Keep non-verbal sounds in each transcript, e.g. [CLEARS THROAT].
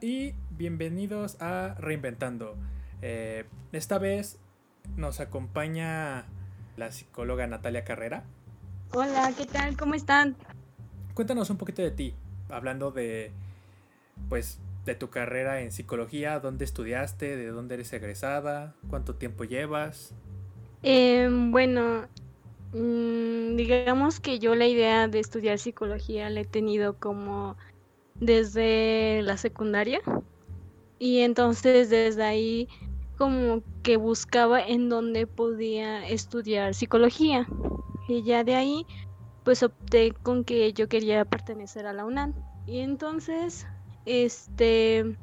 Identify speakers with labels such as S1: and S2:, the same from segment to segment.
S1: Y bienvenidos a Reinventando. Eh, esta vez nos acompaña la psicóloga Natalia Carrera.
S2: Hola, ¿qué tal? ¿Cómo están?
S1: Cuéntanos un poquito de ti, hablando de, pues, de tu carrera en psicología, dónde estudiaste, de dónde eres egresada, cuánto tiempo llevas.
S2: Em, bueno, mm, digamos que yo la idea de estudiar psicología la he tenido como desde la secundaria. Y entonces desde ahí como que buscaba en dónde podía estudiar psicología. Y ya de ahí pues opté con que yo quería pertenecer a la UNAM. Y entonces este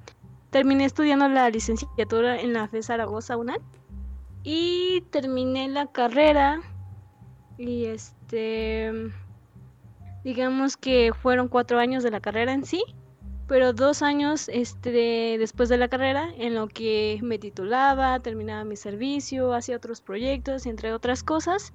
S2: terminé estudiando la licenciatura en la FE Zaragoza UNAM. Y terminé la carrera. Y este digamos que fueron cuatro años de la carrera en sí, pero dos años este, después de la carrera en lo que me titulaba, terminaba mi servicio, hacía otros proyectos, entre otras cosas.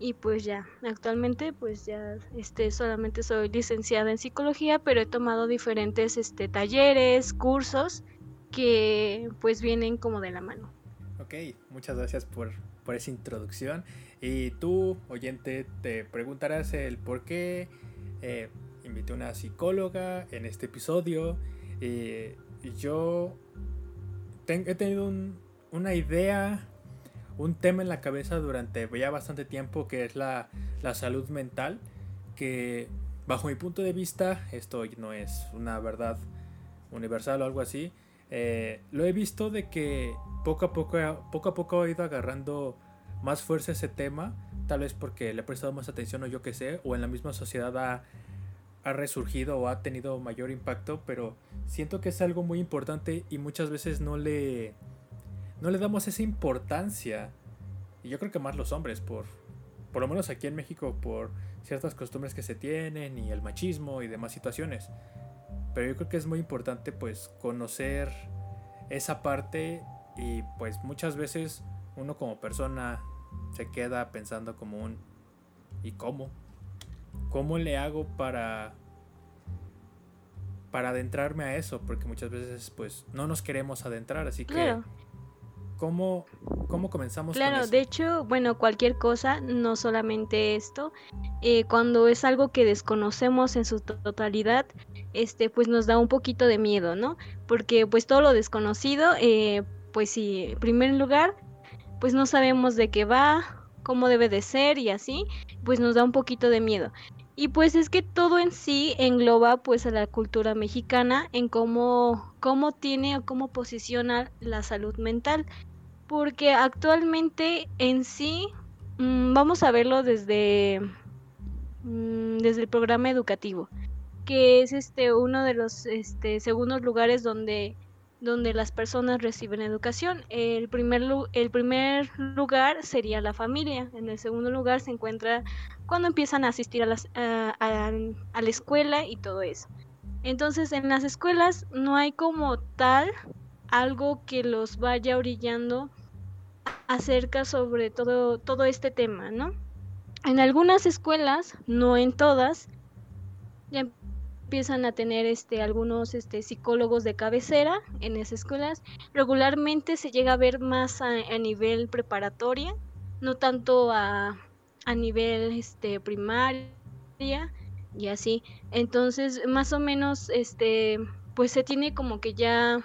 S2: Y pues ya, actualmente pues ya este, solamente soy licenciada en psicología, pero he tomado diferentes este, talleres, cursos que pues vienen como de la mano.
S1: Ok, muchas gracias por, por esa introducción. Y tú, oyente, te preguntarás el por qué eh, invité a una psicóloga en este episodio. Eh, y yo he tenido una idea, un tema en la cabeza durante ya bastante tiempo que es la, salud mental. Que bajo mi punto de vista, esto no es una verdad universal o algo así. Eh, lo he visto de que poco a poco, poco a poco ha ido agarrando más fuerza ese tema, tal vez porque le he prestado más atención o yo que sé, o en la misma sociedad ha, ha resurgido o ha tenido mayor impacto, pero siento que es algo muy importante y muchas veces no le, no le damos esa importancia. Y yo creo que más los hombres, por, por lo menos aquí en México, por ciertas costumbres que se tienen y el machismo y demás situaciones. Pero yo creo que es muy importante pues conocer esa parte y pues muchas veces uno como persona se queda pensando como un ¿y cómo? ¿Cómo le hago para para adentrarme a eso? Porque muchas veces pues no nos queremos adentrar, así que ¿cómo, ¿cómo comenzamos
S2: claro,
S1: con eso?
S2: de hecho, bueno, cualquier cosa, no solamente esto, eh, cuando es algo que desconocemos en su totalidad, este, pues nos da un poquito de miedo, ¿no? Porque pues todo lo desconocido, eh, pues sí, en primer lugar, pues no sabemos de qué va, cómo debe de ser y así, pues nos da un poquito de miedo. Y pues es que todo en sí engloba pues a la cultura mexicana en cómo, cómo tiene o cómo posiciona la salud mental. Porque actualmente en sí, mmm, vamos a verlo desde, mmm, desde el programa educativo, que es este uno de los este, segundos lugares donde donde las personas reciben educación. El primer, el primer lugar sería la familia. En el segundo lugar se encuentra cuando empiezan a asistir a, las, a, a, la escuela y todo eso. Entonces en las escuelas no hay como tal algo que los vaya orillando acerca sobre todo, todo este tema, ¿no? En algunas escuelas, no en todas, ya empiezan a tener este algunos este psicólogos de cabecera en esas escuelas. Regularmente se llega a ver más a, a nivel preparatoria no tanto a, a nivel este primaria y así. Entonces más o menos este pues se tiene como que ya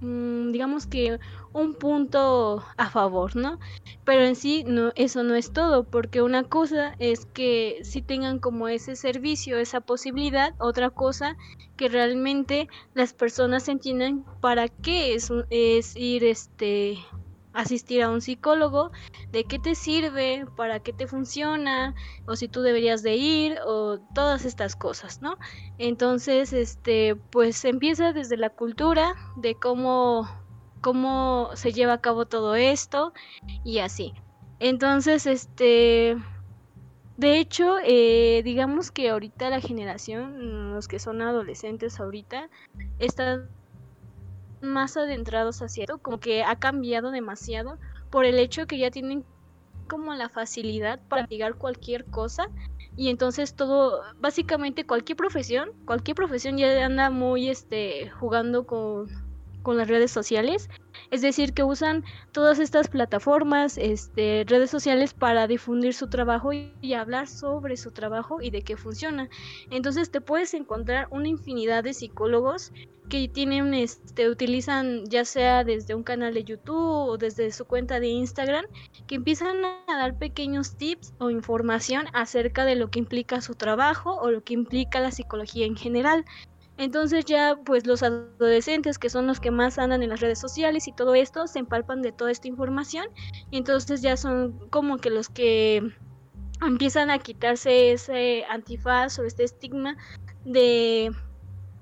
S2: mmm, digamos que un punto a favor, ¿no? Pero en sí no, eso no es todo, porque una cosa es que si tengan como ese servicio, esa posibilidad, otra cosa que realmente las personas entiendan para qué es, es ir este asistir a un psicólogo, de qué te sirve, para qué te funciona, o si tú deberías de ir, o todas estas cosas, ¿no? Entonces, este, pues empieza desde la cultura, de cómo, cómo se lleva a cabo todo esto, y así. Entonces, este, de hecho, eh, digamos que ahorita la generación, los que son adolescentes ahorita, están más adentrados hacia esto, como que ha cambiado demasiado por el hecho que ya tienen como la facilidad para investigar cualquier cosa y entonces todo, básicamente cualquier profesión, cualquier profesión ya anda muy este, jugando con, con las redes sociales. Es decir, que usan todas estas plataformas, este, redes sociales para difundir su trabajo y, hablar sobre su trabajo y de qué funciona. Entonces te puedes encontrar una infinidad de psicólogos que tienen, este, utilizan ya sea desde un canal de YouTube o desde su cuenta de Instagram, que empiezan a dar pequeños tips o información acerca de lo que implica su trabajo o lo que implica la psicología en general. Entonces ya pues los adolescentes que son los que más andan en las redes sociales y todo esto se empalpan de toda esta información. Y entonces ya son como que los que empiezan a quitarse ese antifaz o este estigma de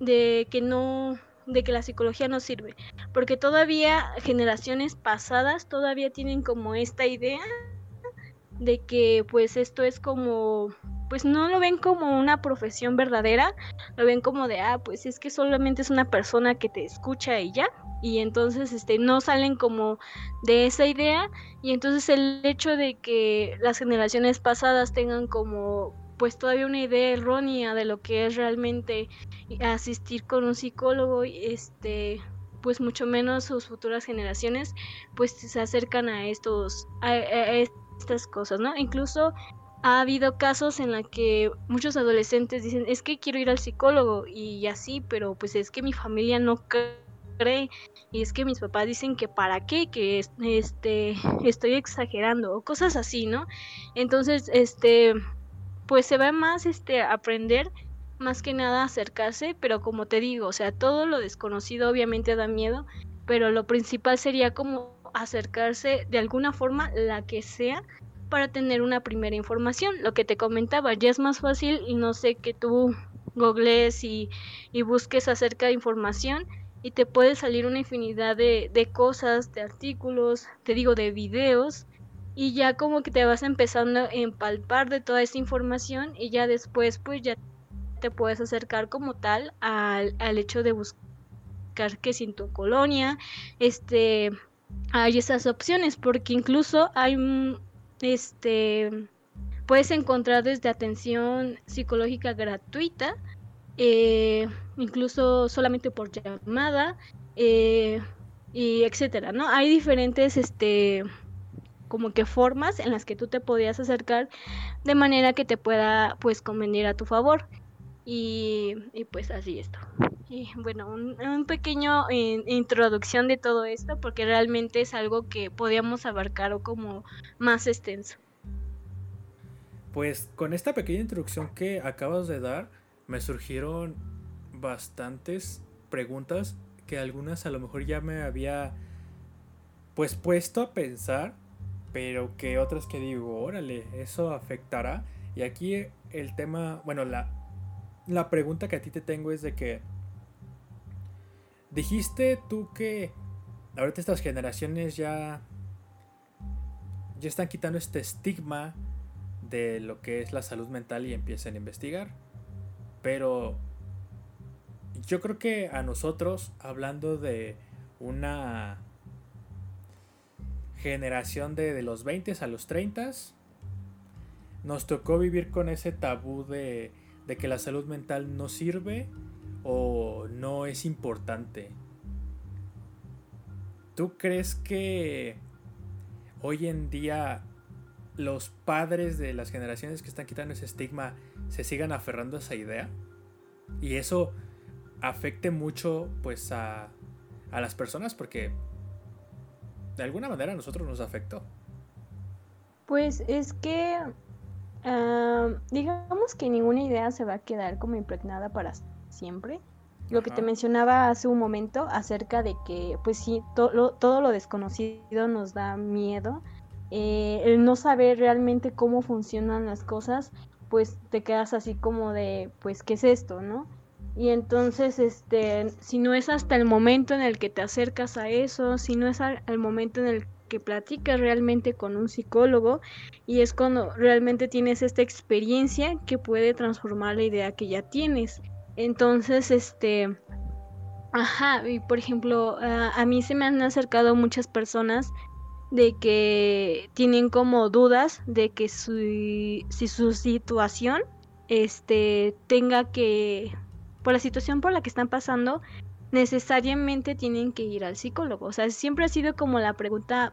S2: de que no de que la psicología no sirve, porque todavía generaciones pasadas todavía tienen como esta idea de que pues esto es como pues no lo ven como una profesión verdadera, lo ven como de ah, pues es que solamente es una persona que te escucha y ya, y entonces este no salen como de esa idea y entonces el hecho de que las generaciones pasadas tengan como pues todavía una idea errónea de lo que es realmente asistir con un psicólogo, este, pues mucho menos sus futuras generaciones, pues se acercan a estos, a, estas cosas, ¿no? Incluso ha habido casos en los que muchos adolescentes dicen, es que quiero ir al psicólogo y así, pero pues es que mi familia no cree y es que mis papás dicen que para qué, que este estoy exagerando o cosas así, ¿no? Entonces, este pues se va más este aprender más que nada acercarse, pero como te digo, o sea, todo lo desconocido obviamente da miedo, pero lo principal sería como acercarse de alguna forma, la que sea, para tener una primera información. Lo que te comentaba, ya es más fácil y no sé que tú googlees y, busques acerca de información y te puede salir una infinidad de, cosas, de artículos, te digo, de videos y ya como que te vas empezando a empalpar de toda esa información y ya después pues ya te puedes acercar como tal al, hecho de buscar que si en tu colonia este hay esas opciones porque incluso hay este puedes encontrar desde atención psicológica gratuita eh, incluso solamente por llamada eh, y etcétera no hay diferentes este como que formas en las que tú te podías acercar de manera que te pueda pues convenir a tu favor. Y, pues así esto. Y bueno, un, pequeño introducción de todo esto porque realmente es algo que podíamos abarcar o como más extenso.
S1: Pues con esta pequeña introducción que acabas de dar, me surgieron bastantes preguntas que algunas a lo mejor ya me había pues puesto a pensar pero que otras que digo, órale, eso afectará. Y aquí el tema, bueno, la, la pregunta que a ti te tengo es de que dijiste tú que ahorita estas generaciones ya ya están quitando este estigma de lo que es la salud mental y empiezan a investigar. Pero yo creo que a nosotros, hablando de una generación de, de los 20 a los 30 nos tocó vivir con ese tabú de, de que la salud mental no sirve o no es importante. ¿Tú crees que hoy en día los padres de las generaciones que están quitando ese estigma se sigan aferrando a esa idea? Y eso afecte mucho pues a, a las personas porque de alguna manera a nosotros nos afectó.
S2: Pues es que ah, digamos que ninguna idea se va a quedar como impregnada para siempre. Lo que te mencionaba hace un momento acerca de que, pues sí, todo lo desconocido nos da miedo. Eh, el no saber realmente cómo funcionan las cosas, pues te quedas así como de, pues, ¿qué es esto, no? Y entonces, este, si no es hasta el momento en el que te acercas a eso, si no es al, momento en el que platicas realmente con un psicólogo y es cuando realmente tienes esta experiencia que puede transformar la idea que ya tienes. Entonces, este, ajá, y por ejemplo, a, mí se me han acercado muchas personas de que tienen como dudas de que su, si su situación este tenga que por la situación por la que están pasando necesariamente tienen que ir al psicólogo. O sea, siempre ha sido como la pregunta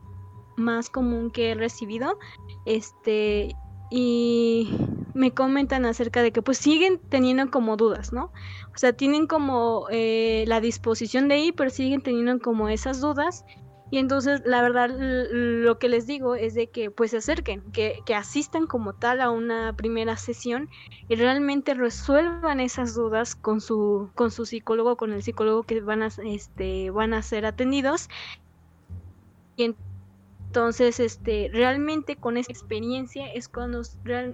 S2: más común que he recibido. Este, y me comentan acerca de que pues siguen teniendo como dudas, ¿no? O sea, tienen como eh, la disposición de ir, pero siguen teniendo como esas dudas y entonces, la verdad, lo que les digo es de que pues se acerquen, que, que, asistan como tal a una primera sesión y realmente resuelvan esas dudas con su, con su psicólogo, con el psicólogo que van a, este, van a ser atendidos. Y entonces, este, realmente con esa experiencia es cuando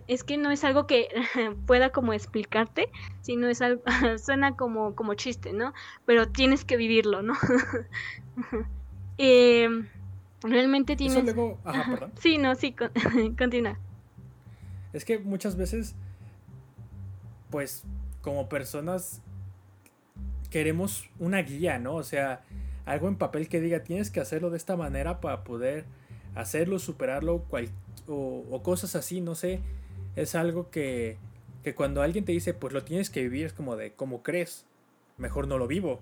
S2: es que no es algo que [LAUGHS] pueda como explicarte, sino es algo, [LAUGHS] suena como, como chiste, ¿no? Pero tienes que vivirlo, ¿no? [LAUGHS] Eh, realmente tienes...
S1: luego... Ajá, perdón.
S2: Sí, no, sí, [LAUGHS] continúa.
S1: Es que muchas veces, pues, como personas, queremos una guía, ¿no? O sea, algo en papel que diga, tienes que hacerlo de esta manera para poder hacerlo, superarlo, o, o, cosas así, no sé. Es algo que, que cuando alguien te dice, pues lo tienes que vivir, es como de, ¿cómo crees? Mejor no lo vivo.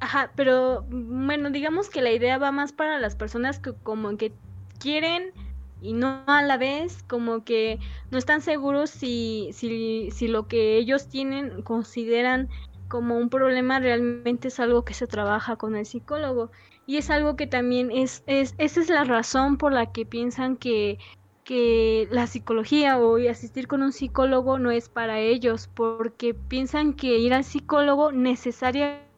S2: Ajá, pero bueno, digamos que la idea va más para las personas que como que quieren y no a la vez, como que no están seguros si, si, si lo que ellos tienen consideran como un problema realmente es algo que se trabaja con el psicólogo. Y es algo que también es, es esa es la razón por la que piensan que, que la psicología o asistir con un psicólogo no es para ellos, porque piensan que ir al psicólogo necesariamente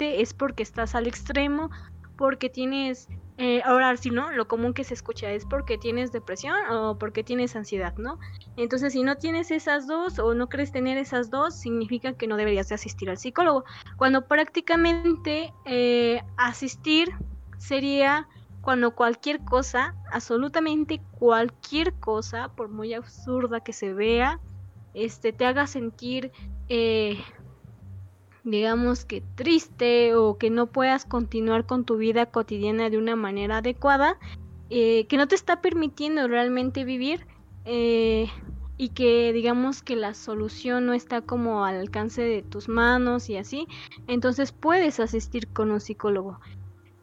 S2: es porque estás al extremo, porque tienes, eh, ahora si no, lo común que se escucha es porque tienes depresión o porque tienes ansiedad, ¿no? Entonces, si no tienes esas dos o no crees tener esas dos, significa que no deberías de asistir al psicólogo. Cuando prácticamente eh, asistir sería cuando cualquier cosa, absolutamente cualquier cosa, por muy absurda que se vea, este, te haga sentir eh, digamos que triste o que no puedas continuar con tu vida cotidiana de una manera adecuada, eh, que no te está permitiendo realmente vivir eh, y que digamos que la solución no está como al alcance de tus manos y así, entonces puedes asistir con un psicólogo.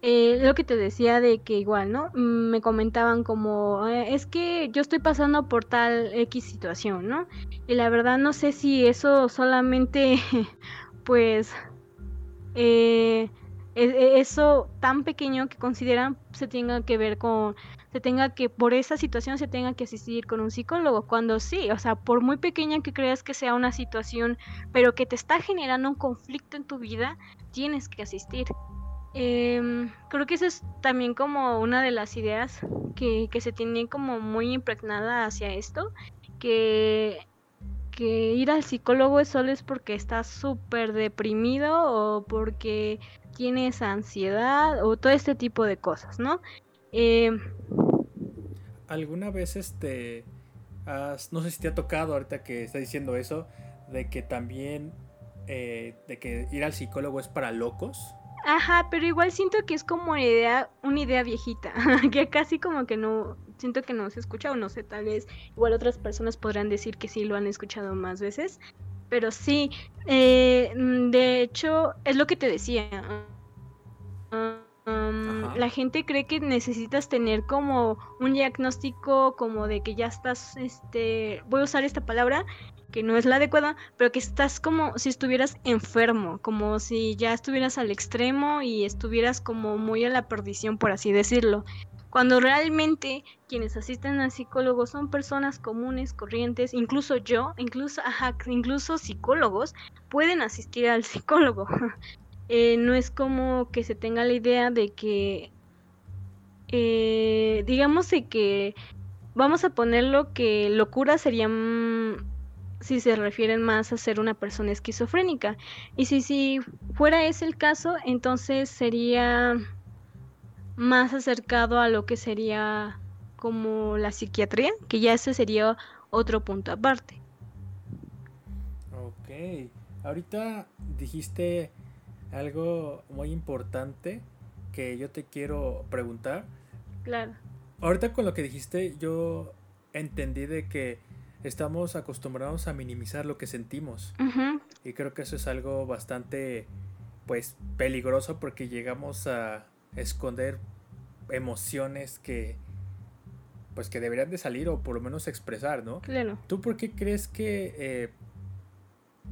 S2: Eh, lo que te decía de que igual, ¿no? Mm, me comentaban como, es que yo estoy pasando por tal X situación, ¿no? Y la verdad no sé si eso solamente [LAUGHS] pues eh, e, e, eso tan pequeño que consideran se tenga que ver con, se tenga que, por esa situación se tenga que asistir con un psicólogo, cuando sí, o sea, por muy pequeña que creas que sea una situación, pero que te está generando un conflicto en tu vida, tienes que asistir. Em, creo que esa es también como una de las ideas que, que se tiene como muy impregnada hacia esto, que que ir al psicólogo solo es porque estás súper deprimido o porque tienes ansiedad o todo este tipo de cosas, ¿no? Eh,
S1: ¿Alguna vez este has, no sé si te ha tocado ahorita que estás diciendo eso, de que también, eh, de que ir al psicólogo es para locos?
S2: Ajá, pero igual siento que es como una idea, una idea viejita, [LAUGHS] que casi como que no, siento que no se escucha o no sé, tal vez igual otras personas podrán decir que sí lo han escuchado más veces, pero sí, eh, de hecho es lo que te decía. Um, la gente cree que necesitas tener como un diagnóstico como de que ya estás, este, voy a usar esta palabra, que no es la adecuada, pero que estás como si estuvieras enfermo, como si ya estuvieras al extremo y estuvieras como muy a la perdición, por así decirlo cuando realmente quienes asisten al psicólogo son personas comunes, corrientes, incluso yo, incluso, incluso psicólogos pueden asistir al psicólogo. [LAUGHS] Eh, no es como que se tenga la idea de que, eh, digamos que, vamos a ponerlo que locura sería mm, si se refieren más a ser una persona esquizofrénica. Y si, si fuera ese el caso, entonces sería más acercado a lo que sería como la psiquiatría, que ya ese sería otro punto aparte.
S1: Ok, ahorita dijiste algo muy importante que yo te quiero preguntar.
S2: Claro.
S1: Ahorita con lo que dijiste yo entendí de que estamos acostumbrados a minimizar lo que sentimos. Y creo que eso es algo bastante, pues, peligroso porque llegamos a esconder emociones que, pues, que deberían de salir o por lo menos expresar, ¿no?
S2: Claro.
S1: ¿Tú por qué crees que, eh,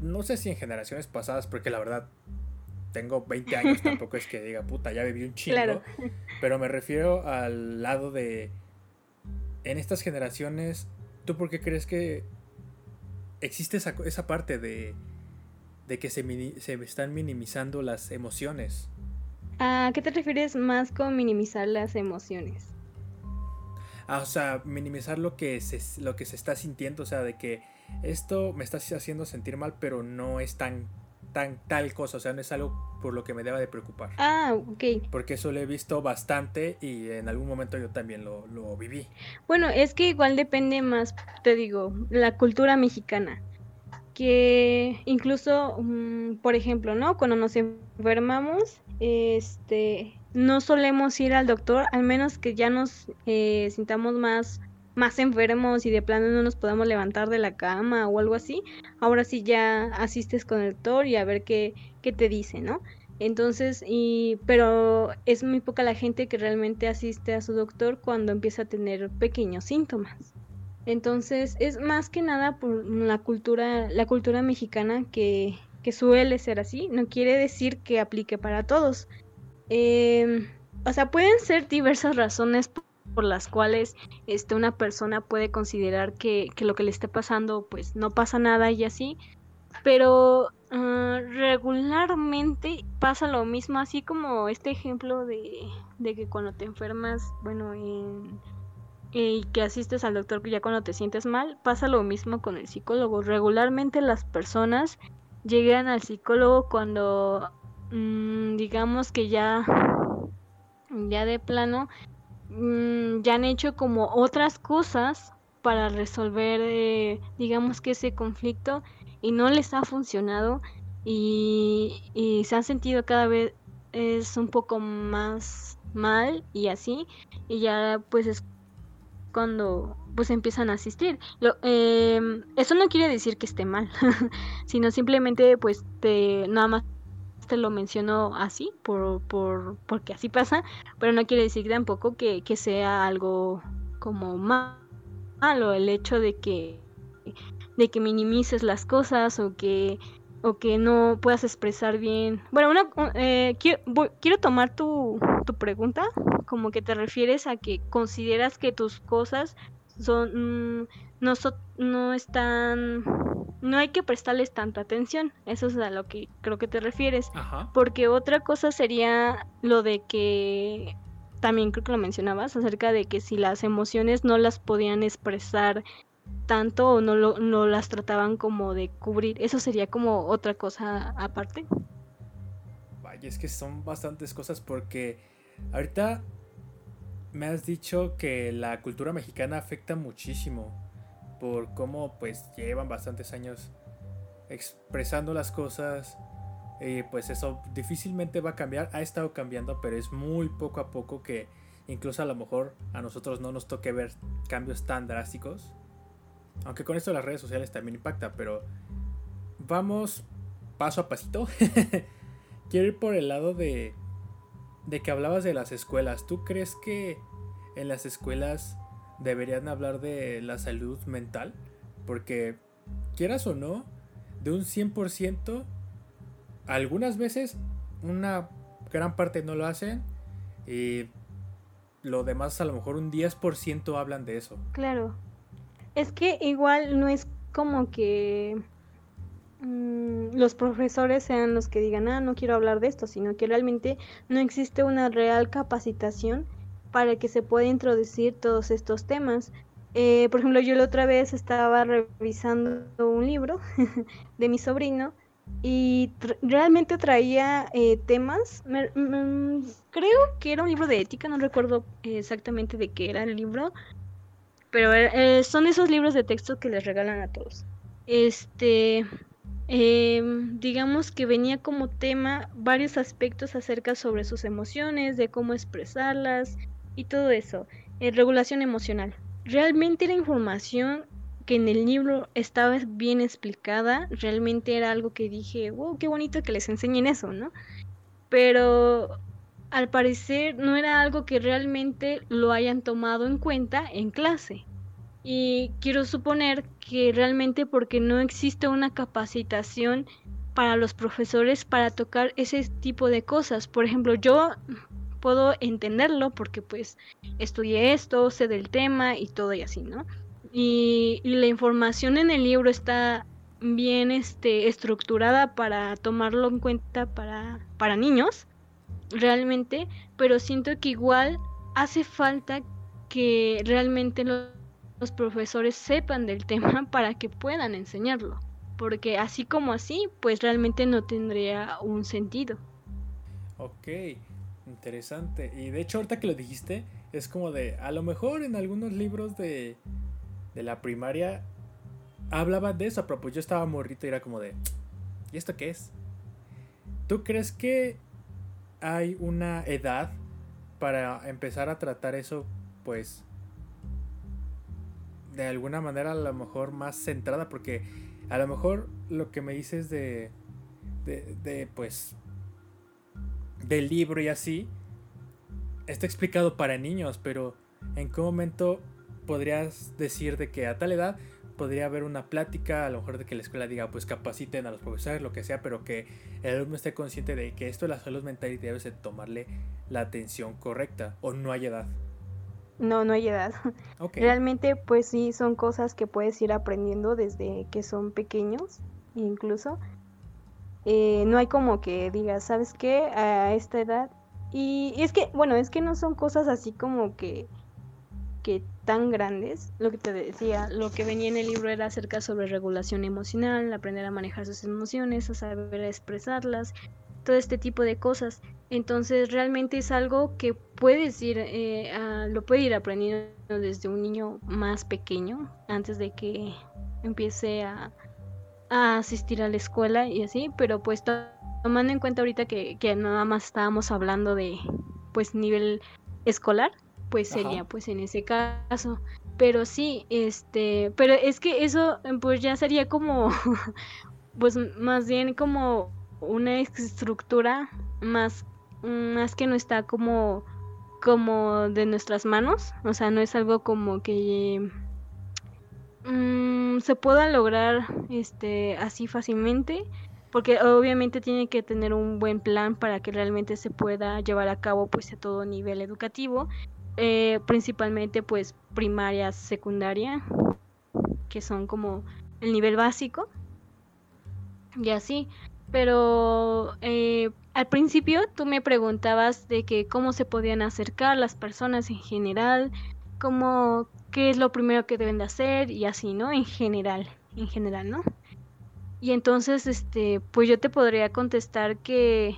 S1: no sé si en generaciones pasadas, porque la verdad tengo 20 años, [LAUGHS] tampoco es que diga, puta, ya viví un chingo, pero me refiero al lado de, en estas generaciones ¿Tú por qué crees que existe esa, esa parte de, de que se, se están minimizando las emociones?
S2: ¿A qué te refieres más con minimizar las emociones?
S1: Ah, o sea, minimizar lo que se, lo que se está sintiendo, o sea, de que esto me está haciendo sentir mal, pero no es tan tan tal cosa, o sea, no es algo por lo que me deba de preocupar.
S2: Ah, ok.
S1: Porque eso lo he visto bastante y en algún momento yo también lo, lo viví.
S2: Bueno, es que igual depende más, te digo, la cultura mexicana. Que incluso, mm, por ejemplo, ¿no? Cuando nos enfermamos, este, no solemos ir al doctor, al menos que ya nos eh, sintamos más más enfermos y de plano no nos podamos levantar de la cama o algo así, ahora sí ya asistes con el doctor y a ver qué, qué te dice, ¿no? Entonces, y, pero es muy poca la gente que realmente asiste a su doctor cuando empieza a tener pequeños síntomas. Entonces, es más que nada por la cultura, la cultura mexicana que, suele ser así. No quiere decir que aplique para todos. Em, o sea, pueden ser diversas razones por las cuales este, una persona puede considerar que, lo que le esté pasando pues no pasa nada y así, pero ah, regularmente pasa lo mismo, así como este ejemplo de, que cuando te enfermas, bueno, y que asistes al doctor ya cuando te sientes mal, pasa lo mismo con el psicólogo. Regularmente las personas llegan al psicólogo cuando mm, digamos que ya ya de plano Mm, ya han hecho como otras cosas para resolver, eh, digamos que ese conflicto y no les ha funcionado y, y, se han sentido cada vez es un poco más mal y así y ya pues es cuando pues empiezan a asistir. Eh, eso no quiere decir que esté mal, [LAUGHS] sino simplemente pues te nada más te lo menciono así, por, por, porque así pasa, pero no quiere decir tampoco que, que sea algo como malo el hecho de que, de que minimices las cosas o que, o que no puedas expresar bien. Bueno, una, eh, quiero, quiero tomar tu, tu pregunta como que te refieres a que consideras que tus cosas son mm, no, no están no hay que prestarles tanta atención. Eso es a lo que creo que te refieres. Porque otra cosa sería lo de que también creo que lo mencionabas acerca de que si las emociones no las podían expresar tanto o no, lo, no las trataban como de cubrir. Eso sería como otra cosa aparte.
S1: Vaya, es que son bastantes cosas porque ahorita me has dicho que la cultura mexicana afecta muchísimo por cómo pues llevan bastantes años expresando las cosas. Y pues eso difícilmente va a cambiar. Ha estado cambiando, pero es muy poco a poco que incluso a lo mejor a nosotros no nos toque ver cambios tan drásticos. Aunque con esto las redes sociales también impacta, pero vamos paso a pasito. [LAUGHS] Quiero ir por el lado de, de que hablabas de las escuelas. ¿Tú crees que en las escuelas deberían hablar de la salud mental, porque quieras o no, de un 100%, algunas veces una gran parte no lo hacen y lo demás a lo mejor un 10% hablan de eso.
S2: Claro. Es que igual no es como que mm, los profesores sean los que digan, ah, no quiero hablar de esto, sino que realmente no existe una real capacitación para que se pueda introducir todos estos temas. Eh, por ejemplo, yo la otra vez estaba revisando un libro [LAUGHS] de mi sobrino y realmente traía eh, temas, creo que era un libro de ética, no recuerdo exactamente de qué era el libro, pero eh, son esos libros de texto que les regalan a todos. Este, em, digamos que venía como tema varios aspectos acerca sobre sus emociones, de cómo expresarlas, y todo eso. Eh, regulación emocional. Realmente la información que en el libro estaba bien explicada, realmente era algo que dije, wow, qué bonito que les enseñen eso, ¿no? Pero al parecer no era algo que realmente lo hayan tomado en cuenta en clase. Y quiero suponer que realmente porque no existe una capacitación para los profesores para tocar ese tipo de cosas. Por ejemplo, yo puedo entenderlo porque pues estudié esto, sé del tema y todo y así, ¿no? Y, la información en el libro está bien este, estructurada para tomarlo en cuenta para, para niños, realmente, pero siento que igual hace falta que realmente los, profesores sepan del [LAUGHS] tema para que puedan enseñarlo, porque así como así, pues realmente no tendría un sentido.
S1: Ok, interesante. Y de hecho ahorita que lo dijiste, es como de, a lo mejor en algunos libros de, de la primaria hablaba de eso, pero pues yo estaba morrito y era como de, ¿y esto qué es? ¿Tú crees que hay una edad para empezar a tratar eso, pues, de alguna manera a lo mejor más centrada? Porque a lo mejor lo que me dices de, de, de pues, del libro y así, está explicado para niños, pero ¿en qué momento podrías decir de que a tal edad podría haber una plática, a lo mejor de que la escuela diga, pues capaciten a los profesores, lo que sea, pero que el alumno esté consciente de que esto de la salud mental y debes de tomarle la atención correcta, o no hay edad.
S2: No, no hay edad. Realmente, pues sí, son cosas que puedes ir aprendiendo desde que son pequeños, incluso. Eh, no hay como que digas, ¿sabes qué? A esta edad. Y, y es que, bueno, es que no son cosas así como que que tan grandes, lo que te decía, lo que venía en el libro era acerca sobre regulación emocional, aprender a manejar sus emociones, a saber expresarlas, todo este tipo de cosas. Entonces realmente es algo que puedes ir, eh, lo puede ir aprendiendo desde un niño más pequeño, antes de que empiece a, asistir a la escuela y así, pero pues tomando en cuenta ahorita que, que nada más estábamos hablando de pues nivel escolar, pues sería pues en ese caso. Pero sí, este, pero es que eso pues ya sería como, [LAUGHS] pues más bien como una estructura más, más que no está como, como de nuestras manos, o sea, no es algo como que mm, se pueda lograr este así fácilmente porque obviamente tiene que tener un buen plan para que realmente se pueda llevar a cabo pues a todo nivel educativo eh, principalmente pues primaria, secundaria, que son como el nivel básico y así. Pero eh, al principio tú me preguntabas de que cómo se podían acercar las personas en general, cómo, qué es lo primero que deben de hacer y así, ¿no? En general, en general, ¿no? Y entonces, este, pues yo te podría contestar que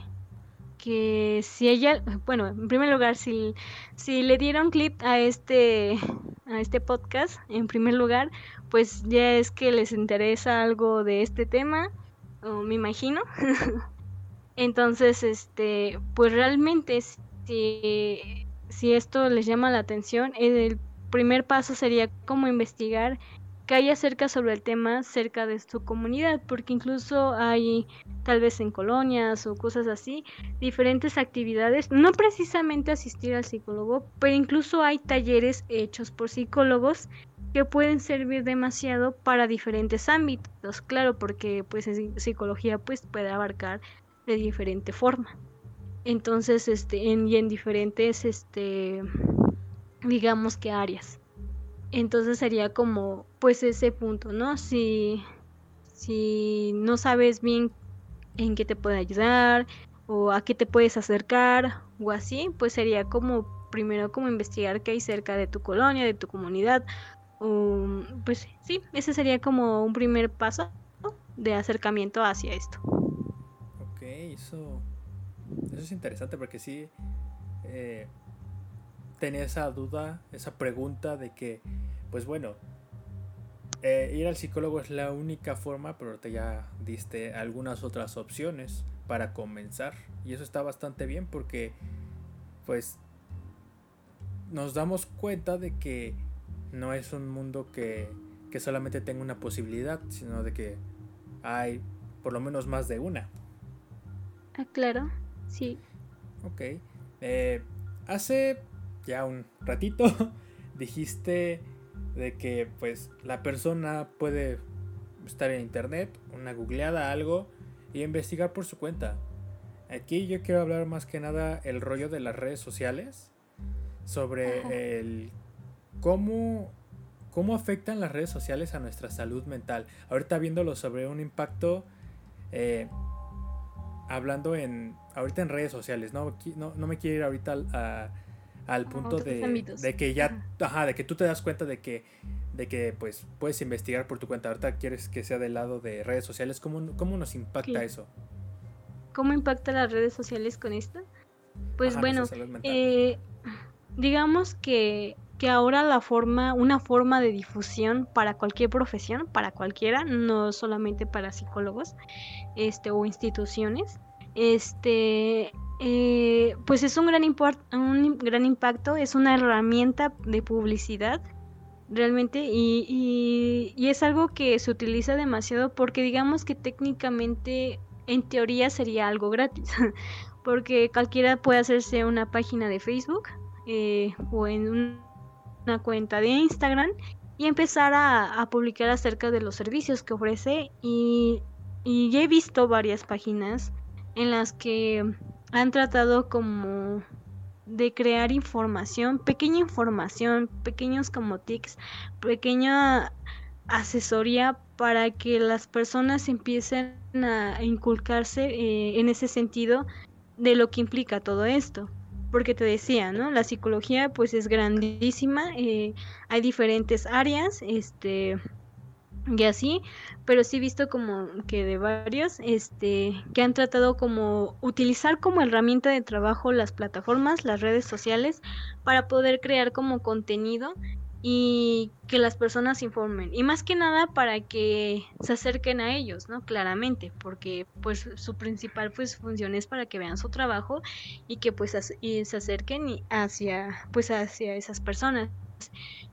S2: que si ella, bueno, en primer lugar, si, si le dieron clip a este, a este podcast, en primer lugar, pues ya es que les interesa algo de este tema, me imagino. [LAUGHS] Entonces, este, pues realmente si, si esto les llama la atención, el primer paso sería como investigar que haya cerca sobre el tema cerca de su comunidad, porque incluso hay tal vez en colonias o cosas así, diferentes actividades, no precisamente asistir al psicólogo, pero incluso hay talleres hechos por psicólogos que pueden servir demasiado para diferentes ámbitos, claro, porque pues en psicología pues puede abarcar de diferente forma. Entonces, este, en, y en diferentes, este, digamos que áreas. Entonces sería como, pues ese punto, ¿no? Si, si no sabes bien en qué te puede ayudar o a qué te puedes acercar o así, pues sería como primero como investigar qué hay cerca de tu colonia, de tu comunidad. O, pues sí, ese sería como un primer paso de acercamiento hacia esto.
S1: Ok, eso, eso es interesante porque sí, eh, tenía esa duda, esa pregunta de que, pues bueno, eh, ir al psicólogo es la única forma, pero te ya diste algunas otras opciones para comenzar. Y eso está bastante bien porque, pues, nos damos cuenta de que no es un mundo que que solamente tenga una posibilidad, sino de que hay por lo menos más de una.
S2: Ah, claro, sí.
S1: Ok. Eh, hace ya un ratito [LAUGHS] dijiste de que pues la persona puede estar en internet, una googleada, algo, y investigar por su cuenta. Aquí yo quiero hablar más que nada el rollo de las redes sociales, sobre el cómo, cómo afectan las redes sociales a nuestra salud mental. Ahorita viéndolo sobre un impacto, eh, hablando en, ahorita en redes sociales, no, no, me quiero ir ahorita a, al punto de, de, que ya, ajá, de que tú te das cuenta de que de que pues puedes investigar por tu cuenta. Ahorita quieres que sea del lado de redes sociales. ¿Cómo, cómo nos impacta eso?
S2: ¿Cómo impacta las redes sociales con esto? Pues bueno, eh, digamos que, que ahora la forma, una forma de difusión para cualquier profesión, para cualquiera, no solamente para psicólogos este, o instituciones, este, eh, pues es un gran, impacto, es una herramienta de publicidad realmente y, y, es algo que se utiliza demasiado porque digamos que técnicamente en teoría sería algo gratis [LAUGHS] porque cualquiera puede hacerse una página de Facebook eh, o en una cuenta de Instagram y empezar a, publicar acerca de los servicios que ofrece y, y he visto varias páginas en las que han tratado como de crear información, pequeña información, pequeños como tics, pequeña asesoría para que las personas empiecen a inculcarse eh, en ese sentido de lo que implica todo esto. Porque te decía, ¿no? La psicología pues es grandísima, eh, hay diferentes áreas, este, y así, pero sí he visto como que de varios, este, que han tratado como utilizar como herramienta de trabajo las plataformas, las redes sociales, para poder crear como contenido y que las personas informen. Y más que nada para que se acerquen a ellos, ¿no? Claramente, porque pues su principal pues función es para que vean su trabajo y que pues se acerquen hacia pues hacia esas personas.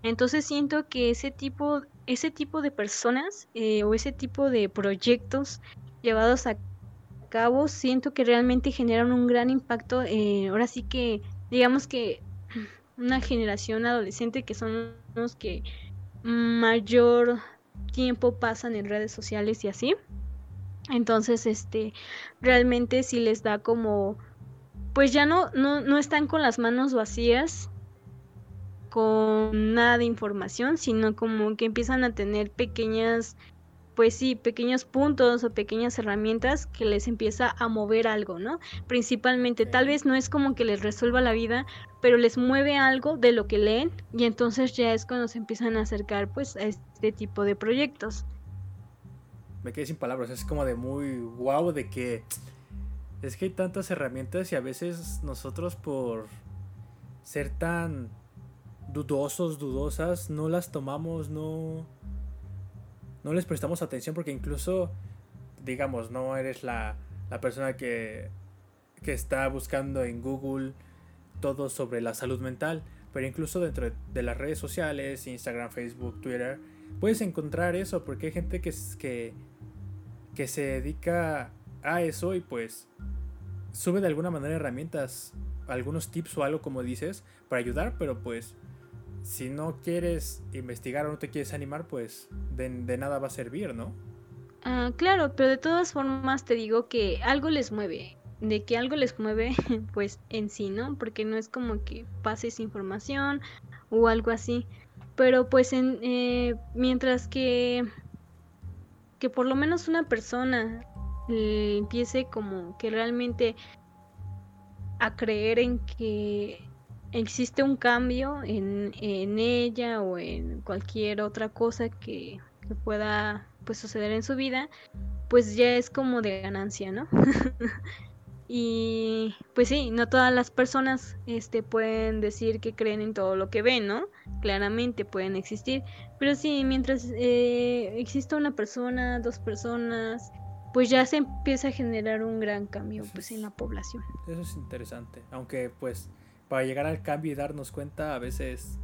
S2: Entonces siento que ese tipo, ese tipo de personas eh, o ese tipo de proyectos llevados a cabo, siento que realmente generan un gran impacto. Eh, ahora sí que, digamos que [CLEARS THROAT] una generación adolescente que son los que mayor tiempo pasan en redes sociales y así. Entonces, este, realmente si les da como, pues ya no, no, no están con las manos vacías con nada de información, sino como que empiezan a tener pequeñas, pues sí, pequeños puntos o pequeñas herramientas que les empieza a mover algo, ¿no? Principalmente, tal vez no es como que les resuelva la vida, pero les mueve algo de lo que leen y entonces ya es cuando se empiezan a acercar pues a este tipo de proyectos.
S1: Me quedé sin palabras, es como de muy guau de que es que hay tantas herramientas y a veces nosotros por ser tan dudosos, dudosas, no las tomamos, no, no les prestamos atención porque incluso, digamos, no eres la, la persona que, que está buscando en Google todo sobre la salud mental, pero incluso dentro de las redes sociales, Instagram, Facebook, Twitter, puedes encontrar eso porque hay gente que, que, que se dedica a eso y pues sube de alguna manera herramientas, algunos tips o algo como dices, para ayudar, pero pues si no quieres investigar o no te quieres animar, pues de, nada va a servir, ¿no?
S2: Ah, claro, pero de todas formas te digo que algo les mueve, de que algo les mueve, [LAUGHS] pues en sí, ¿no? Porque no es como que pases información o algo así, pero pues en, eh, mientras que, que por lo menos una persona eh, empiece como que realmente a creer en que existe un cambio en, en ella o en cualquier otra cosa que, pueda pues suceder en su vida, pues ya es como de ganancia, ¿no? [LAUGHS] y pues sí, no todas las personas este, pueden decir que creen en todo lo que ven, ¿no? Claramente pueden existir, pero sí, mientras eh, exista una persona, dos personas, pues ya se empieza a generar un gran cambio pues en la población.
S1: Eso es interesante, aunque pues para llegar al cambio y darnos cuenta, a veces.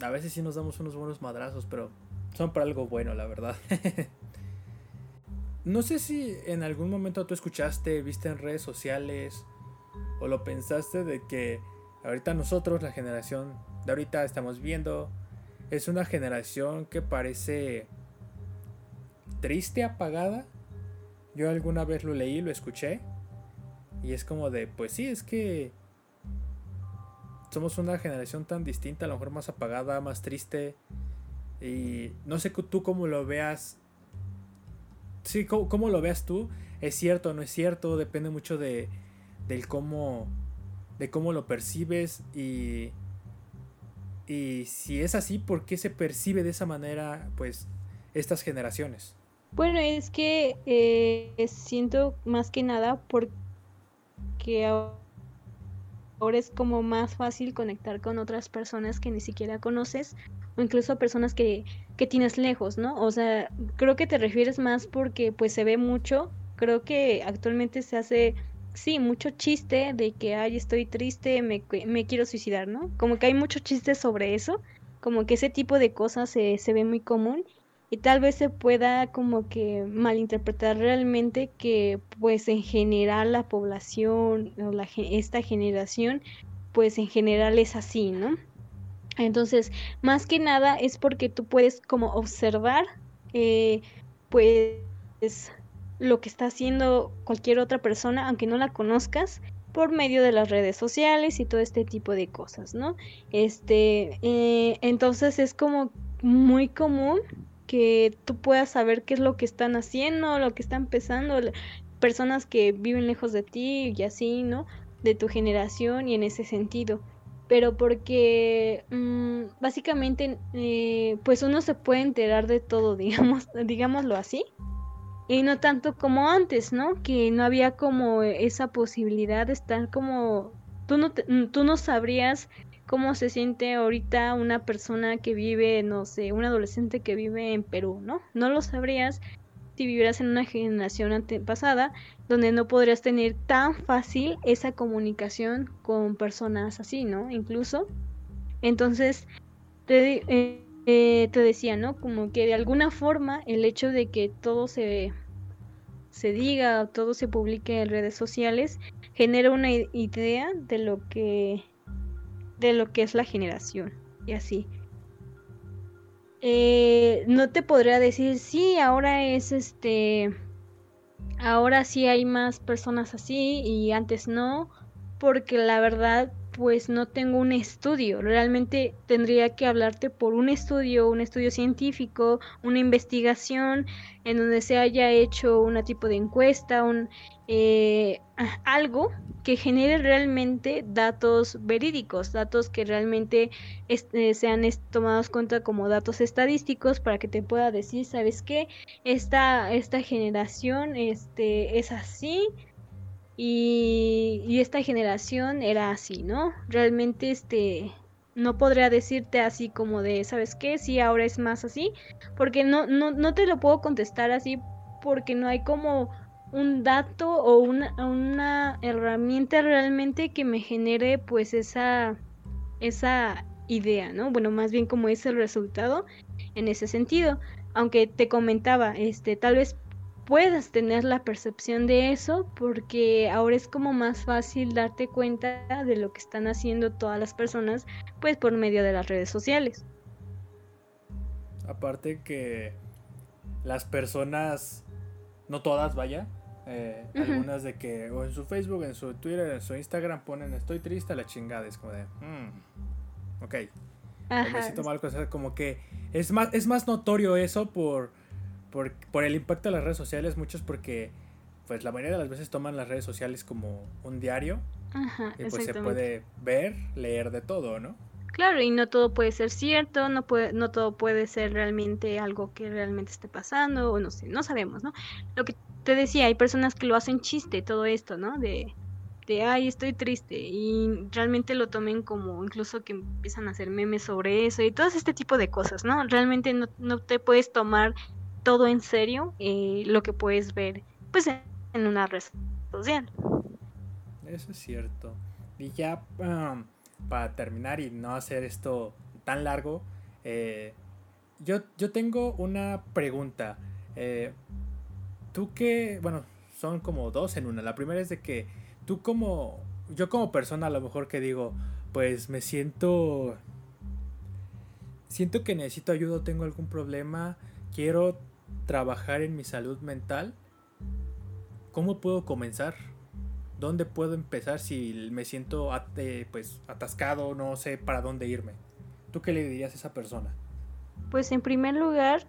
S1: A veces sí nos damos unos buenos madrazos, pero son para algo bueno, la verdad. [LAUGHS] no sé si en algún momento tú escuchaste, viste en redes sociales o lo pensaste de que ahorita nosotros, la generación de ahorita estamos viendo, es una generación que parece triste, apagada. Yo alguna vez lo leí, lo escuché. Y es como de, pues sí, es que somos una generación tan distinta, a lo mejor más apagada, más triste. Y no sé tú cómo lo veas. Sí, cómo, lo veas tú. Es cierto o no es cierto, depende mucho de del cómo de cómo lo percibes y y si es así, ¿por qué se percibe de esa manera pues estas generaciones?
S2: Bueno, es que eh, siento más que nada porque ahora es como más fácil conectar con otras personas que ni siquiera conoces o incluso personas que, que tienes lejos, ¿no? O sea, creo que te refieres más porque pues se ve mucho, creo que actualmente se hace, sí, mucho chiste de que, ay, estoy triste, me, me quiero suicidar, ¿no? Como que hay mucho chiste sobre eso, como que ese tipo de cosas se, se ve muy común y tal vez se pueda como que malinterpretar realmente que pues en general la población o la, esta generación pues en general es así, ¿no? Entonces, más que nada es porque tú puedes como observar eh, pues lo que está haciendo cualquier otra persona, aunque no la conozcas, por medio de las redes sociales y todo este tipo de cosas, ¿no? Este, eh, entonces es como muy común que tú puedas saber qué es lo que están haciendo, lo que están pensando, personas que viven lejos de ti y así, ¿no? De tu generación y en ese sentido. Pero porque mm, básicamente, eh, pues uno se puede enterar de todo, [LAUGHS] digamos, digámoslo así. Y no tanto como antes, ¿no? Que no había como esa posibilidad de estar como... Tú no, tú no sabrías cómo se siente ahorita una persona que vive, no sé, un adolescente que vive en Perú, ¿no? No lo sabrías si vivieras en una generación antepasada donde no podrías tener tan fácil esa comunicación con personas así, ¿no? Incluso. Entonces, te, eh, eh, te decía, ¿no? Como que de alguna forma el hecho de que todo se, se diga, todo se publique en redes sociales, genera una idea de lo que de lo que es la generación y así. Eh, no te podría decir, sí, ahora es este, ahora sí hay más personas así y antes no, porque la verdad pues no tengo un estudio. Realmente tendría que hablarte por un estudio, un estudio científico, una investigación en donde se haya hecho un tipo de encuesta, un eh, algo que genere realmente datos verídicos, datos que realmente eh, sean tomados cuenta como datos estadísticos para que te pueda decir, ¿sabes qué? Esta, esta generación este, es así, y, esta generación era así, ¿no? Realmente este no podría decirte así como de, ¿sabes qué? Sí, ahora es más así, porque no, no, no te lo puedo contestar así porque no hay como un dato o una, una herramienta realmente que me genere pues esa, esa idea, ¿no? Bueno, más bien como es el resultado en ese sentido. Aunque te comentaba, este, tal vez puedas tener la percepción de eso porque ahora es como más fácil darte cuenta de lo que están haciendo todas las personas pues por medio de las redes sociales.
S1: Aparte que las personas, no todas vaya, eh, algunas de que o en su Facebook, en su Twitter, en su Instagram ponen estoy triste a la chingada, es como de, mm, ok. Necesito mal, como que es más, es más notorio eso por por, por el impacto de las redes sociales, muchos porque pues la mayoría de las veces toman las redes sociales como un diario Ajá, y pues se puede ver, leer de todo, ¿no?
S2: Claro, y no todo puede ser cierto, no puede, no todo puede ser realmente algo que realmente esté pasando, o no sé, no sabemos, ¿no? Lo que te decía, hay personas que lo hacen chiste, todo esto, ¿no? De, de ay, estoy triste, y realmente lo tomen como incluso que empiezan a hacer memes sobre eso, y todo este tipo de cosas, ¿no? Realmente no, no te puedes tomar todo en serio eh, lo que puedes ver pues en una red social.
S1: Eso es cierto. Y ya para terminar y no hacer esto tan largo, eh, yo, yo tengo una pregunta. Eh, tú que, bueno, son como dos en una. La primera es de que tú como, yo como persona a lo mejor que digo, pues me siento, siento que necesito ayuda, tengo algún problema, quiero trabajar en mi salud mental. ¿Cómo puedo comenzar? ¿Dónde puedo empezar si me siento pues atascado, no sé para dónde irme? ¿Tú qué le dirías a esa persona?
S2: Pues en primer lugar,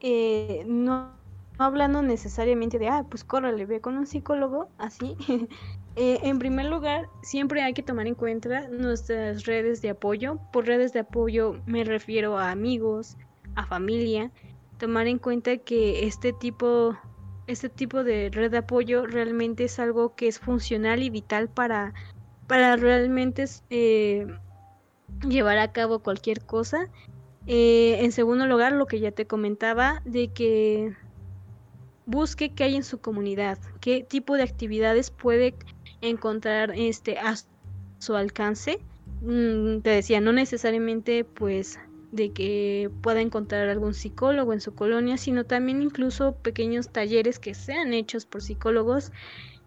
S2: eh, no, hablando necesariamente de, ah, pues córrele, ve con un psicólogo, así. [LAUGHS] Eh, en primer lugar, siempre hay que tomar en cuenta nuestras redes de apoyo. Por redes de apoyo me refiero a amigos, a familia. Tomar en cuenta que este tipo, este tipo de red de apoyo realmente es algo que es funcional y vital para, para realmente eh, llevar a cabo cualquier cosa eh, en segundo lugar, lo que ya te comentaba, de que busque qué hay en su comunidad, qué tipo de actividades puede encontrar este, a su alcance. Mm, te decía, no necesariamente pues de que pueda encontrar algún psicólogo en su colonia, sino también incluso pequeños talleres que sean hechos por psicólogos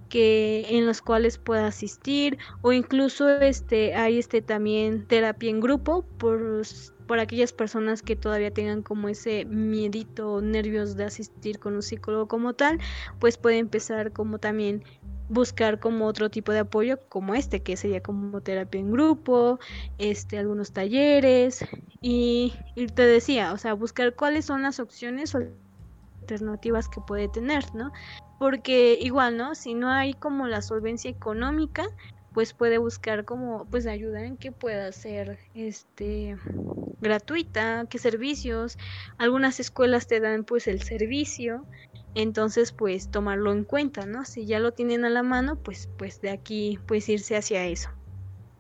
S2: que en los cuales pueda asistir o incluso este hay este también terapia en grupo por por aquellas personas que todavía tengan como ese miedito, nervios de asistir con un psicólogo como tal, pues puede empezar como también buscar como otro tipo de apoyo como este que sería como terapia en grupo este algunos talleres y, te decía o sea buscar cuáles son las opciones o alternativas que puede tener no porque igual no si no hay como la solvencia económica pues puede buscar como pues ayuda en que pueda ser este gratuita, qué servicios, algunas escuelas te dan pues el servicio, entonces pues tomarlo en cuenta, ¿no? Si ya lo tienen a la mano, pues pues de aquí pues irse hacia eso.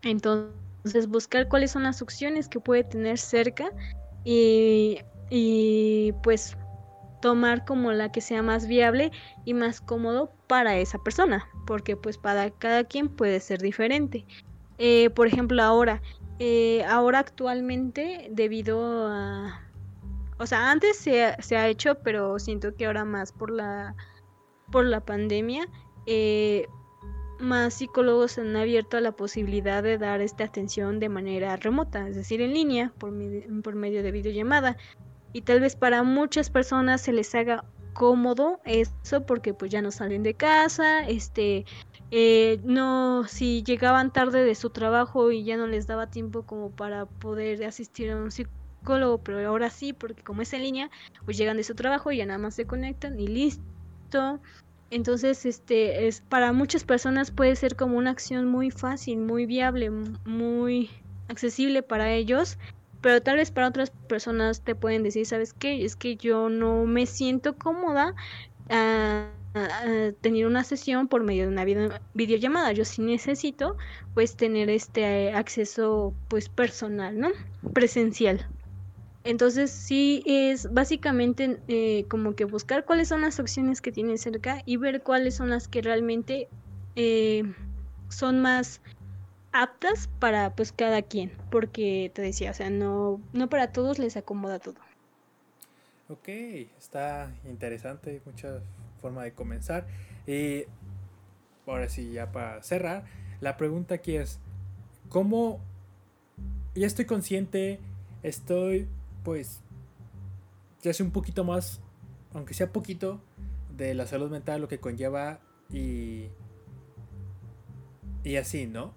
S2: Entonces buscar cuáles son las opciones que puede tener cerca y, y pues tomar como la que sea más viable y más cómodo para esa persona, porque pues para cada quien puede ser diferente. Eh, por ejemplo, ahora, eh, ahora actualmente debido a... O sea, antes se ha, se ha, hecho, pero siento que ahora más por la, por la pandemia, eh, más psicólogos han abierto la posibilidad de dar esta atención de manera remota, es decir, en línea, por, por medio de videollamada. Y tal vez para muchas personas se les haga cómodo eso porque pues ya no salen de casa, este, eh, no, si llegaban tarde de su trabajo y ya no les daba tiempo como para poder asistir a un psicólogo, pero ahora sí, porque como es en línea, pues llegan de su trabajo y ya nada más se conectan y listo. Entonces, este, es para muchas personas puede ser como una acción muy fácil, muy viable, muy accesible para ellos pero tal vez para otras personas te pueden decir, ¿sabes qué? Es que yo no me siento cómoda a, tener una sesión por medio de una videollamada. Yo sí necesito pues tener este acceso pues personal, ¿no? Presencial. Entonces sí es básicamente eh, como que buscar cuáles son las opciones que tienen cerca y ver cuáles son las que realmente eh, son más aptas para pues cada quien, porque te decía, o sea, no, no para todos les acomoda todo.
S1: Ok, está interesante, mucha forma de comenzar. Y ahora sí, ya para cerrar, la pregunta aquí es, ¿cómo ya estoy consciente, estoy pues ya sé un poquito más, aunque sea poquito, de la salud mental, lo que conlleva y, y así, ¿no?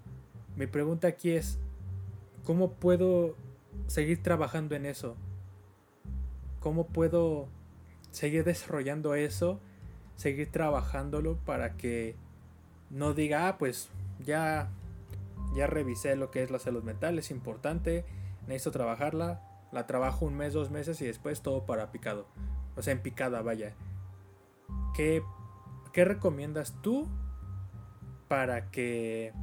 S1: Mi pregunta aquí es, ¿cómo puedo seguir trabajando en eso? ¿Cómo puedo seguir desarrollando eso? Seguir trabajándolo para que no diga, ah, pues ya, ya revisé lo que es la salud mental, es importante, necesito trabajarla, la trabajo un mes, dos meses y después todo para picado. O sea, en picada, vaya. ¿Qué, qué recomiendas tú para que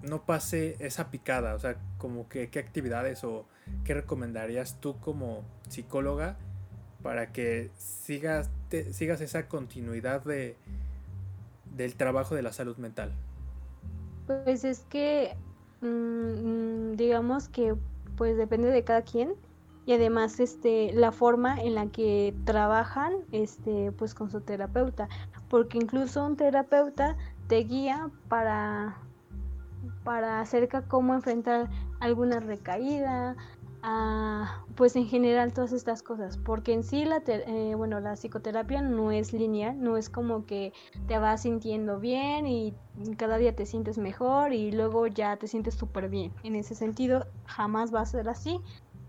S1: no pase esa picada? O sea, como que qué actividades o qué recomendarías tú como psicóloga para que sigas, sigas esa continuidad de, del trabajo de la salud mental?
S2: Pues es que, mm, digamos que pues depende de cada quien, y además este la forma en la que trabajan este pues con su terapeuta. Porque incluso un terapeuta te guía para para acerca cómo enfrentar alguna recaída pues en general todas estas cosas porque en sí la eh, bueno la psicoterapia no es lineal no es como que te vas sintiendo bien y cada día te sientes mejor y luego ya te sientes súper bien. En ese sentido jamás va a ser así.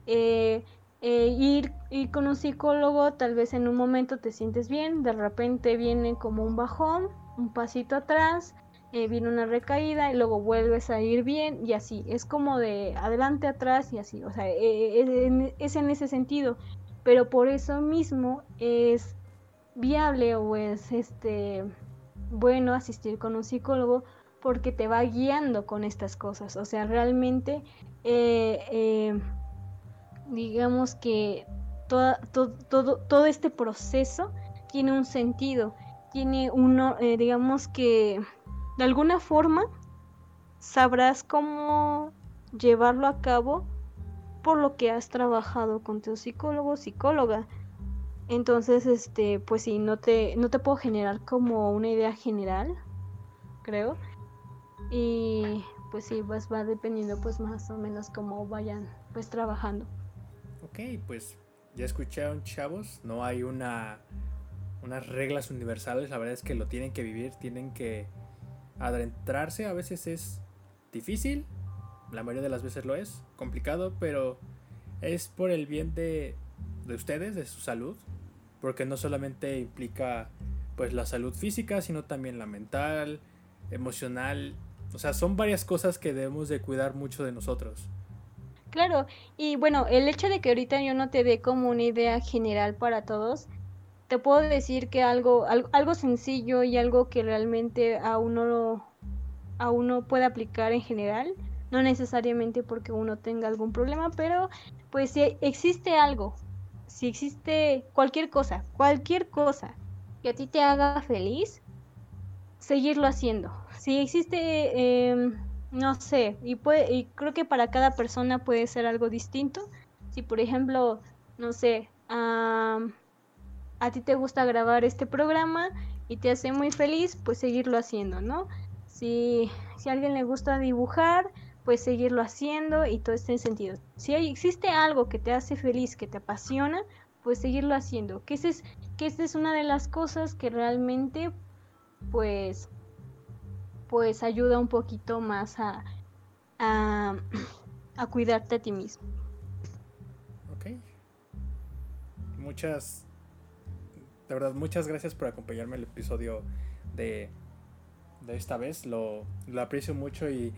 S2: Eh, eh, ir, ir con un psicólogo tal vez en un momento te sientes bien de repente viene como un bajón un pasito atrás eh, viene una recaída y luego vuelves a ir bien y así. Es como de adelante, atrás y así. O sea, eh, eh, es en ese sentido. Pero por eso mismo es viable o es este bueno asistir con un psicólogo porque te va guiando con estas cosas. O sea, realmente digamos que todo, todo este proceso tiene un sentido, tiene uno, digamos que de alguna forma sabrás cómo llevarlo a cabo por lo que has trabajado con tu psicólogo psicóloga. Entonces este pues sí no te no te puedo generar como una idea general creo. Y pues sí pues va dependiendo pues más o menos cómo vayan pues trabajando.
S1: Ok pues ya escucharon chavos no hay una unas reglas universales la verdad es que lo tienen que vivir tienen que adentrarse a veces es difícil, la mayoría de las veces lo es, complicado, pero es por el bien de, de ustedes, de su salud, porque no solamente implica pues la salud física, sino también la mental, emocional, o sea, son varias cosas que debemos de cuidar mucho de nosotros.
S2: Claro, y bueno, el hecho de que ahorita yo no te dé como una idea general para todos, te puedo decir que algo, algo, sencillo y algo que realmente a uno, a uno puede aplicar en general, no necesariamente porque uno tenga algún problema, pero pues si existe algo, si existe cualquier cosa, cualquier cosa que a ti te haga feliz, seguirlo haciendo. Si existe, em, no sé, y, puede, y creo que para cada persona puede ser algo distinto. Si por ejemplo, no sé, a ti te gusta grabar este programa y te hace muy feliz, pues seguirlo haciendo, ¿no? Si, si a alguien le gusta dibujar, pues seguirlo haciendo y todo este sentido. Si existe algo que te hace feliz, que te apasiona, pues seguirlo haciendo. Que, ese es, que esta es una de las cosas que realmente, pues, pues ayuda un poquito más a, a, [CLEARS THROAT] a cuidarte a ti mismo.
S1: Ok. Muchas de verdad, muchas gracias por acompañarme el episodio de, de esta vez. Lo, lo aprecio mucho y eh,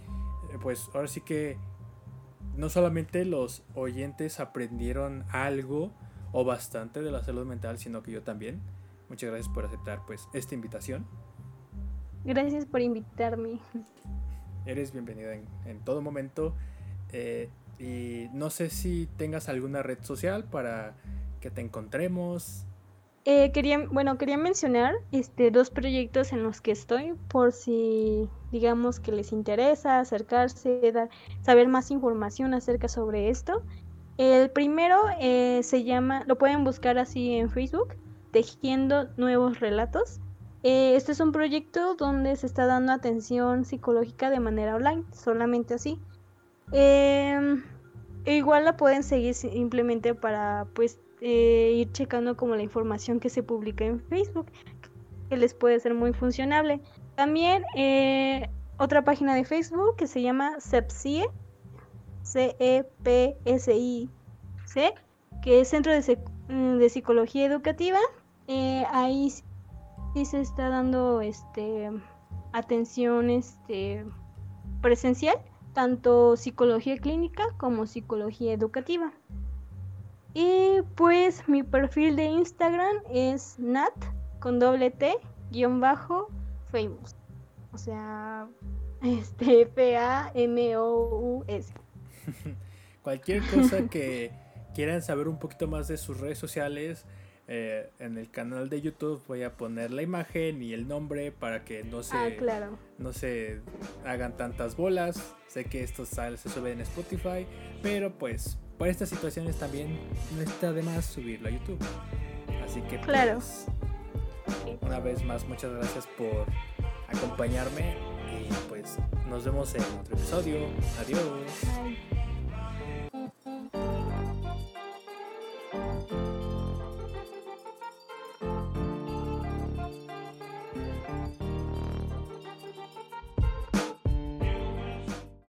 S1: pues ahora sí que no solamente los oyentes aprendieron algo o bastante de la salud mental, sino que yo también. Muchas gracias por aceptar pues esta invitación.
S2: Gracias por invitarme.
S1: Eres bienvenida en, en todo momento. Eh, y no sé si tengas alguna red social para que te encontremos,
S2: eh, quería, bueno, quería mencionar este, dos proyectos en los que estoy, por si digamos que les interesa acercarse, saber más información acerca sobre esto. El primero eh, se llama, lo pueden buscar así en Facebook, Tejiendo Nuevos Relatos. Eh, este es un proyecto donde se está dando atención psicológica de manera online, solamente así. Em, e igual la pueden seguir simplemente para pues eh, ir checando como la información que se publica en Facebook, que les puede ser muy funcionable. También eh, otra página de Facebook que se llama CEPSIE, C-E-P-S-I-C, que es Centro de, mm, de Psicología Educativa. Eh, ahí sí se está dando este atención este, presencial, tanto psicología clínica como psicología educativa. Y pues mi perfil de Instagram es nat con doble t guion bajo famous. O sea, [LAUGHS] este F A M O U S. [LAUGHS]
S1: Cualquier cosa que quieran saber un poquito más de sus redes sociales, eh, en el canal de YouTube voy a poner la imagen y el nombre para que no se,
S2: Ah, claro.
S1: no se hagan tantas bolas. Sé que esto sale, se sube en Spotify, pero pues por estas situaciones también no está de más subirlo a YouTube. Así que pues,
S2: Claro.
S1: una vez más muchas gracias por acompañarme y pues nos vemos en otro episodio. Adiós.
S2: Bye.